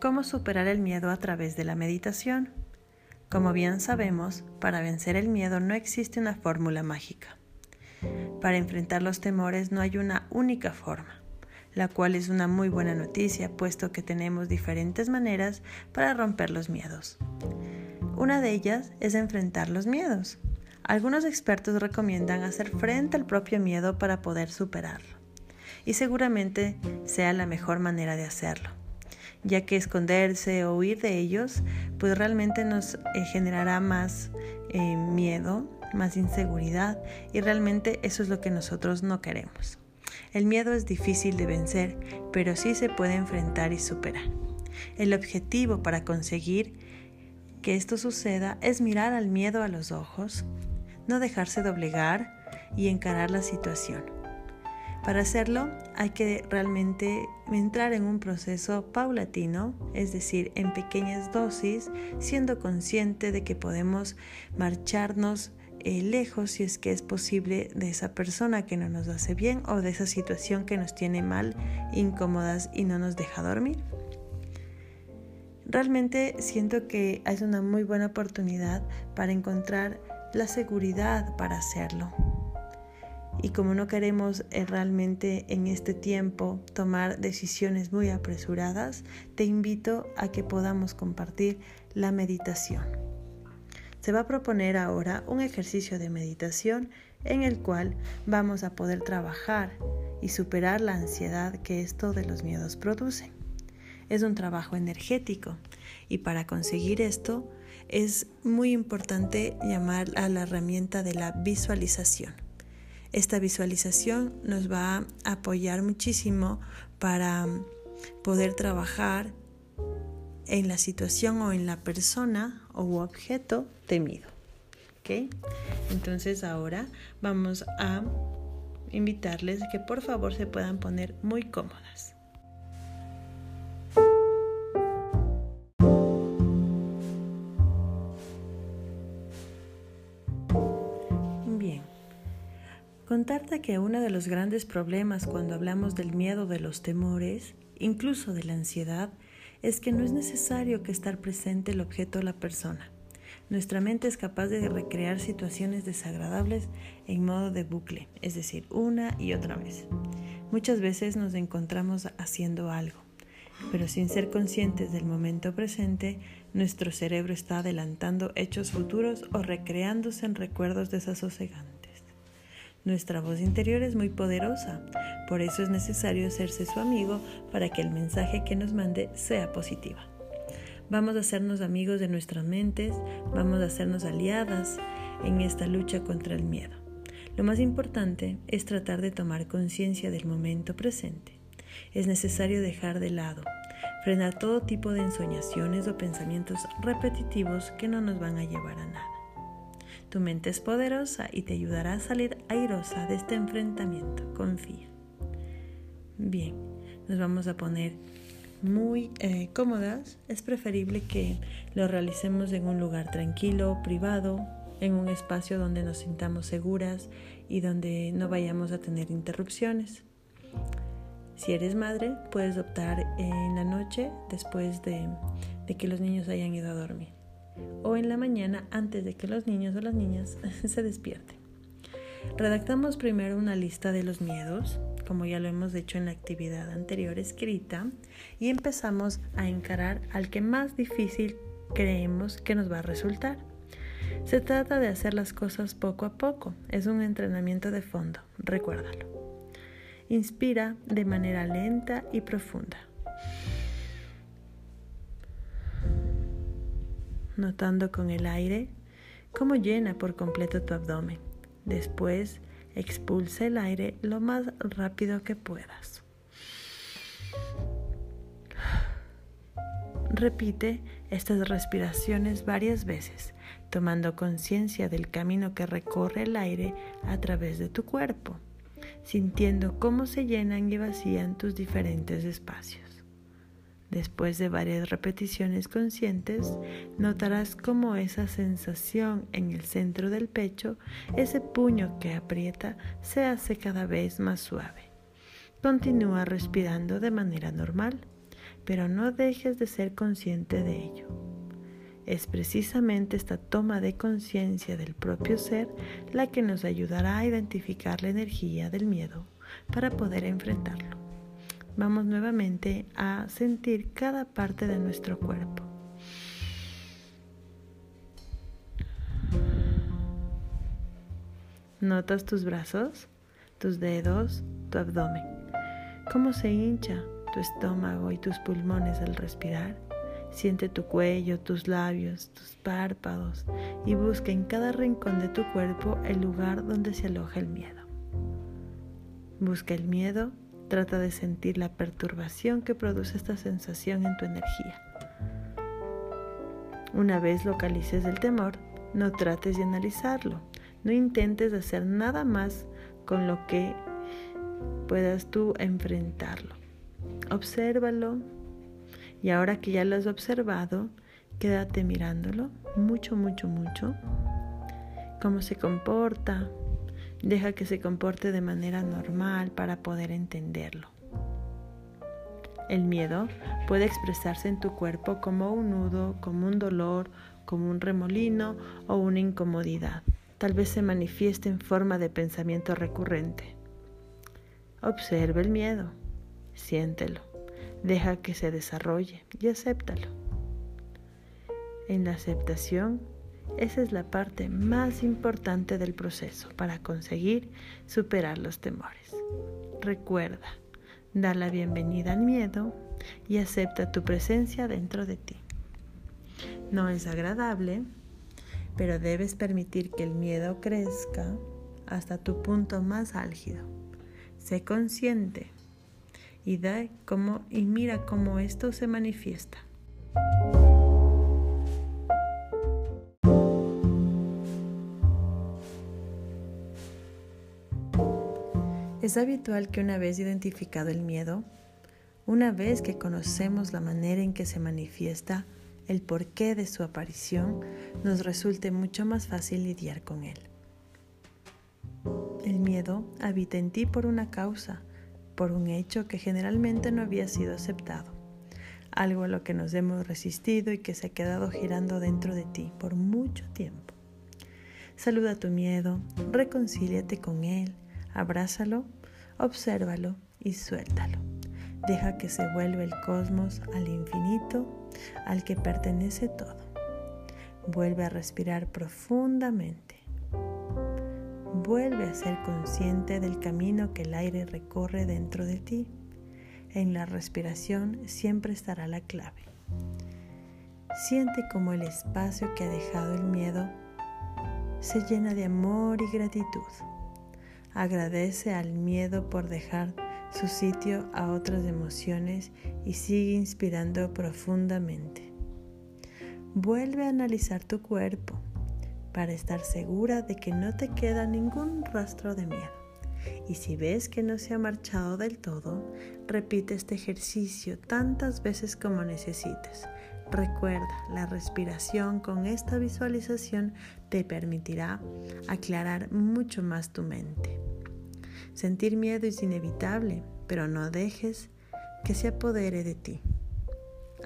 ¿Cómo superar el miedo a través de la meditación? Como bien sabemos, para vencer el miedo no existe una fórmula mágica. Para enfrentar los temores no hay una única forma, la cual es una muy buena noticia, puesto que tenemos diferentes maneras para romper los miedos. Una de ellas es enfrentar los miedos. Algunos expertos recomiendan hacer frente al propio miedo para poder superarlo, y seguramente sea la mejor manera de hacerlo ya que esconderse o huir de ellos, pues realmente nos eh, generará más eh, miedo, más inseguridad y realmente eso es lo que nosotros no queremos. El miedo es difícil de vencer, pero sí se puede enfrentar y superar. El objetivo para conseguir que esto suceda es mirar al miedo a los ojos, no dejarse doblegar y encarar la situación. Para hacerlo hay que realmente entrar en un proceso paulatino, es decir, en pequeñas dosis, siendo consciente de que podemos marcharnos eh, lejos si es que es posible de esa persona que no nos hace bien o de esa situación que nos tiene mal, incómodas y no nos deja dormir. Realmente siento que es una muy buena oportunidad para encontrar la seguridad para hacerlo. Y como no queremos eh, realmente en este tiempo tomar decisiones muy apresuradas, te invito a que podamos compartir la meditación. Se va a proponer ahora un ejercicio de meditación en el cual vamos a poder trabajar y superar la ansiedad que esto de los miedos produce. Es un trabajo energético y para conseguir esto es muy importante llamar a la herramienta de la visualización. Esta visualización nos va a apoyar muchísimo para poder trabajar en la situación o en la persona o objeto temido. ¿Ok? Entonces ahora vamos a invitarles que por favor se puedan poner muy cómodas. Que uno de los grandes problemas cuando hablamos del miedo, de los temores, incluso de la ansiedad, es que no es necesario que estar presente el objeto o la persona. Nuestra mente es capaz de recrear situaciones desagradables en modo de bucle, es decir, una y otra vez. Muchas veces nos encontramos haciendo algo, pero sin ser conscientes del momento presente, nuestro cerebro está adelantando hechos futuros o recreándose en recuerdos desasosegantes. Nuestra voz interior es muy poderosa, por eso es necesario hacerse su amigo para que el mensaje que nos mande sea positiva. Vamos a hacernos amigos de nuestras mentes, vamos a hacernos aliadas en esta lucha contra el miedo. Lo más importante es tratar de tomar conciencia del momento presente. Es necesario dejar de lado, frenar todo tipo de ensoñaciones o pensamientos repetitivos que no nos van a llevar a nada. Tu mente es poderosa y te ayudará a salir airosa de este enfrentamiento. Confía. Bien, nos vamos a poner muy eh, cómodas. Es preferible que lo realicemos en un lugar tranquilo, privado, en un espacio donde nos sintamos seguras y donde no vayamos a tener interrupciones. Si eres madre, puedes optar en la noche después de que los niños hayan ido a dormir o en la mañana antes de que los niños o las niñas se despierten. Redactamos primero una lista de los miedos, como ya lo hemos hecho en la actividad anterior escrita, y empezamos a encarar al que más difícil creemos que nos va a resultar. Se trata de hacer las cosas poco a poco, es un entrenamiento de fondo, recuérdalo. Inspira de manera lenta y profunda. Notando con el aire cómo llena por completo tu abdomen. Después, expulsa el aire lo más rápido que puedas. Repite estas respiraciones varias veces, tomando conciencia del camino que recorre el aire a través de tu cuerpo, sintiendo cómo se llenan y vacían tus diferentes espacios. Después de varias repeticiones conscientes, notarás cómo esa sensación en el centro del pecho, ese puño que aprieta, se hace cada vez más suave. Continúa respirando de manera normal. pero no dejes de ser consciente de ello. Es precisamente esta toma de conciencia del propio ser la que nos ayudará a identificar la energía del miedo para poder enfrentarlo. Vamos nuevamente a sentir cada parte de nuestro cuerpo. ¿Notas tus brazos, tus dedos, tu abdomen? ¿Cómo se hincha tu estómago y tus pulmones al respirar? Siente tu cuello, tus labios, tus párpados y busca en cada rincón de tu cuerpo el lugar donde se aloja el miedo. Busca el miedo, trata de sentir la perturbación que produce esta sensación en tu energía. Una vez localices el temor, no trates de analizarlo, no intentes hacer nada más con lo que puedas tú enfrentarlo. Obsérvalo y ahora que ya lo has observado, quédate mirándolo mucho, mucho, mucho. Cómo se comporta. Deja que se comporte de manera normal para poder entenderlo. El miedo puede expresarse en tu cuerpo como un nudo, como un dolor, como un remolino o una incomodidad tal vez se manifieste en forma de pensamiento recurrente. Observe el miedo, siéntelo, deja que se desarrolle y acéptalo. En la aceptación, esa es la parte más importante del proceso para conseguir superar los temores. Recuerda, da la bienvenida al miedo y acepta tu presencia dentro de ti. No es agradable, pero debes permitir que el miedo crezca hasta tu punto más álgido. Sé consciente y da y mira cómo esto se manifiesta. Es habitual que una vez identificado el miedo, una vez que conocemos la manera en que se manifiesta, el porqué de su aparición, nos resulte mucho más fácil lidiar con él. El miedo habita en ti por una causa, por un hecho que generalmente no había sido aceptado, algo a lo que nos hemos resistido y que se ha quedado girando dentro de ti por mucho tiempo. Saluda tu miedo, reconcíliate con él, abrázalo, obsérvalo y suéltalo. Deja que se vuelva el cosmos al infinito al que pertenece todo. Vuelve a respirar profundamente. Vuelve a ser consciente del camino que el aire recorre dentro de ti. En la respiración siempre estará la clave. Siente como el espacio que ha dejado el miedo se llena de amor y gratitud. Agradece al miedo por dejar su sitio a otras emociones y sigue inspirando profundamente. Vuelve a analizar tu cuerpo para estar segura de que no te queda ningún rastro de miedo. Y si ves que no se ha marchado del todo, repite este ejercicio tantas veces como necesites. Recuerda, la respiración con esta visualización te permitirá aclarar mucho más tu mente. Sentir miedo es inevitable, pero no dejes que se apodere de ti.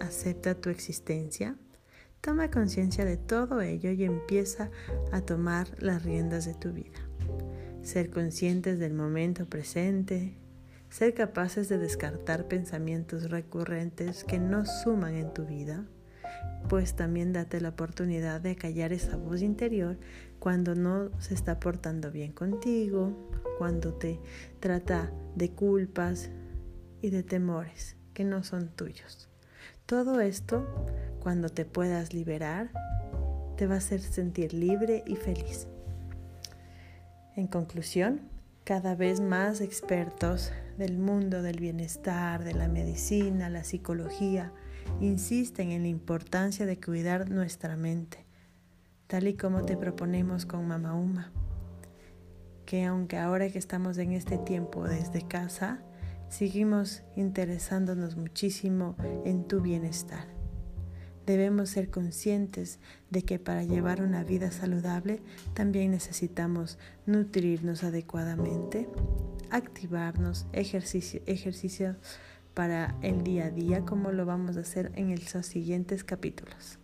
Acepta tu existencia, toma conciencia de todo ello y empieza a tomar las riendas de tu vida. Ser conscientes del momento presente, ser capaces de descartar pensamientos recurrentes que no suman en tu vida, pues también date la oportunidad de callar esa voz interior cuando no se está portando bien contigo, cuando te trata de culpas y de temores que no son tuyos. Todo esto, cuando te puedas liberar, te va a hacer sentir libre y feliz. En conclusión, cada vez más expertos del mundo del bienestar, de la medicina, la psicología, insisten en la importancia de cuidar nuestra mente, tal y como te proponemos con Mama Uma que aunque ahora que estamos en este tiempo desde casa, seguimos interesándonos muchísimo en tu bienestar. Debemos ser conscientes de que para llevar una vida saludable también necesitamos nutrirnos adecuadamente, activarnos, ejercicio, ejercicio para el día a día, como lo vamos a hacer en los siguientes capítulos.